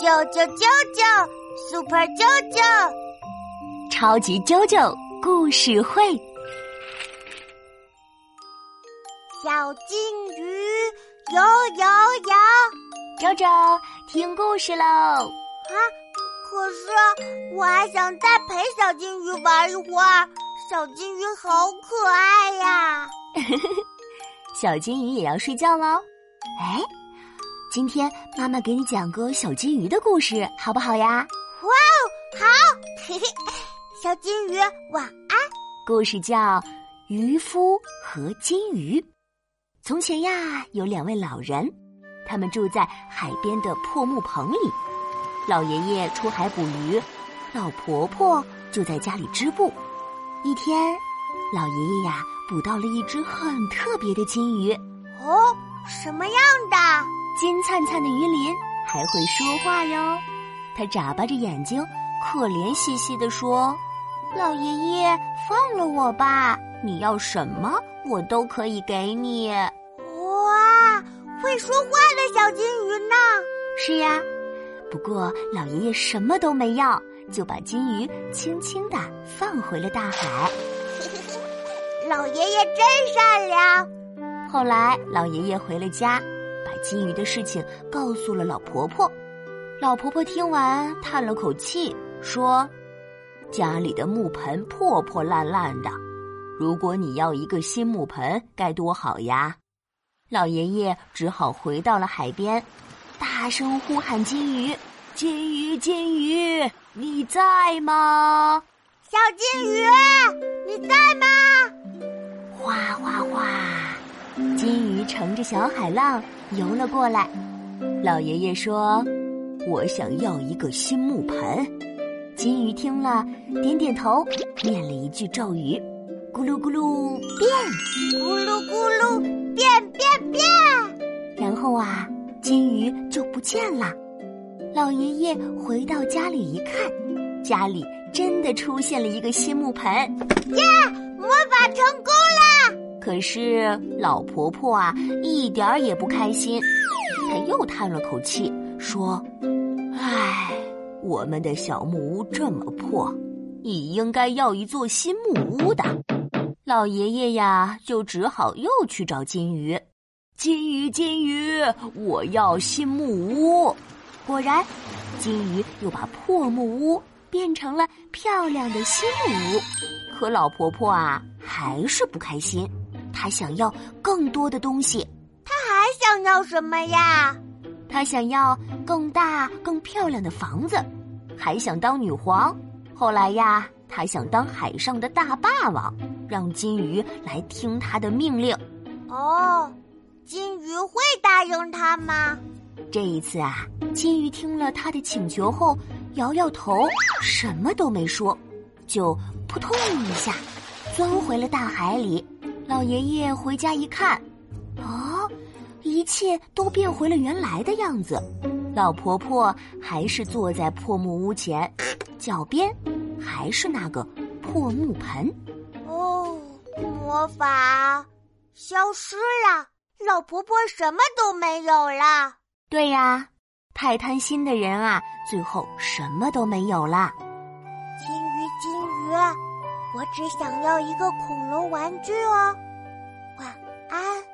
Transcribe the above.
啾啾啾啾，Super 啾啾，超级啾啾故事会。小金鱼游游游，啾啾听故事喽！啊，可是我还想再陪小金鱼玩一会儿。小金鱼好可爱呀！小金鱼也要睡觉喽。哎。今天妈妈给你讲个小金鱼的故事，好不好呀？哇哦，好！嘿嘿，小金鱼晚安。故事叫《渔夫和金鱼》。从前呀，有两位老人，他们住在海边的破木棚里。老爷爷出海捕鱼，老婆婆就在家里织布。一天，老爷爷呀捕到了一只很特别的金鱼。哦，什么样的？金灿灿的鱼鳞还会说话哟，它眨巴着眼睛，可怜兮兮地说：“老爷爷，放了我吧！你要什么，我都可以给你。”哇，会说话的小金鱼呢？是呀，不过老爷爷什么都没要，就把金鱼轻轻的放回了大海。老爷爷真善良。后来，老爷爷回了家。金鱼的事情告诉了老婆婆，老婆婆听完叹了口气，说：“家里的木盆破破烂烂的，如果你要一个新木盆，该多好呀！”老爷爷只好回到了海边，大声呼喊：“金鱼，金鱼，金鱼，你在吗？小金鱼，你在吗？”哗哗哗，金鱼乘着小海浪。游了过来，老爷爷说：“我想要一个新木盆。”金鱼听了，点点头，念了一句咒语：“咕噜咕噜变，咕噜咕噜变变变。”然后啊，金鱼就不见了。老爷爷回到家里一看，家里真的出现了一个新木盆。耶，魔法！可是老婆婆啊，一点儿也不开心。她又叹了口气，说：“唉，我们的小木屋这么破，你应该要一座新木屋的。”老爷爷呀，就只好又去找金鱼。金鱼，金鱼，我要新木屋。果然，金鱼又把破木屋变成了漂亮的新木屋。可老婆婆啊，还是不开心。他想要更多的东西，他还想要什么呀？他想要更大、更漂亮的房子，还想当女皇。后来呀，他想当海上的大霸王，让金鱼来听他的命令。哦，金鱼会答应他吗？这一次啊，金鱼听了他的请求后，摇摇头，什么都没说，就扑通一下钻回了大海里。老爷爷回家一看，哦，一切都变回了原来的样子。老婆婆还是坐在破木屋前，脚边还是那个破木盆。哦，魔法消失了，老婆婆什么都没有了。对呀，太贪心的人啊，最后什么都没有了。金鱼，金鱼。我只想要一个恐龙玩具哦，晚安。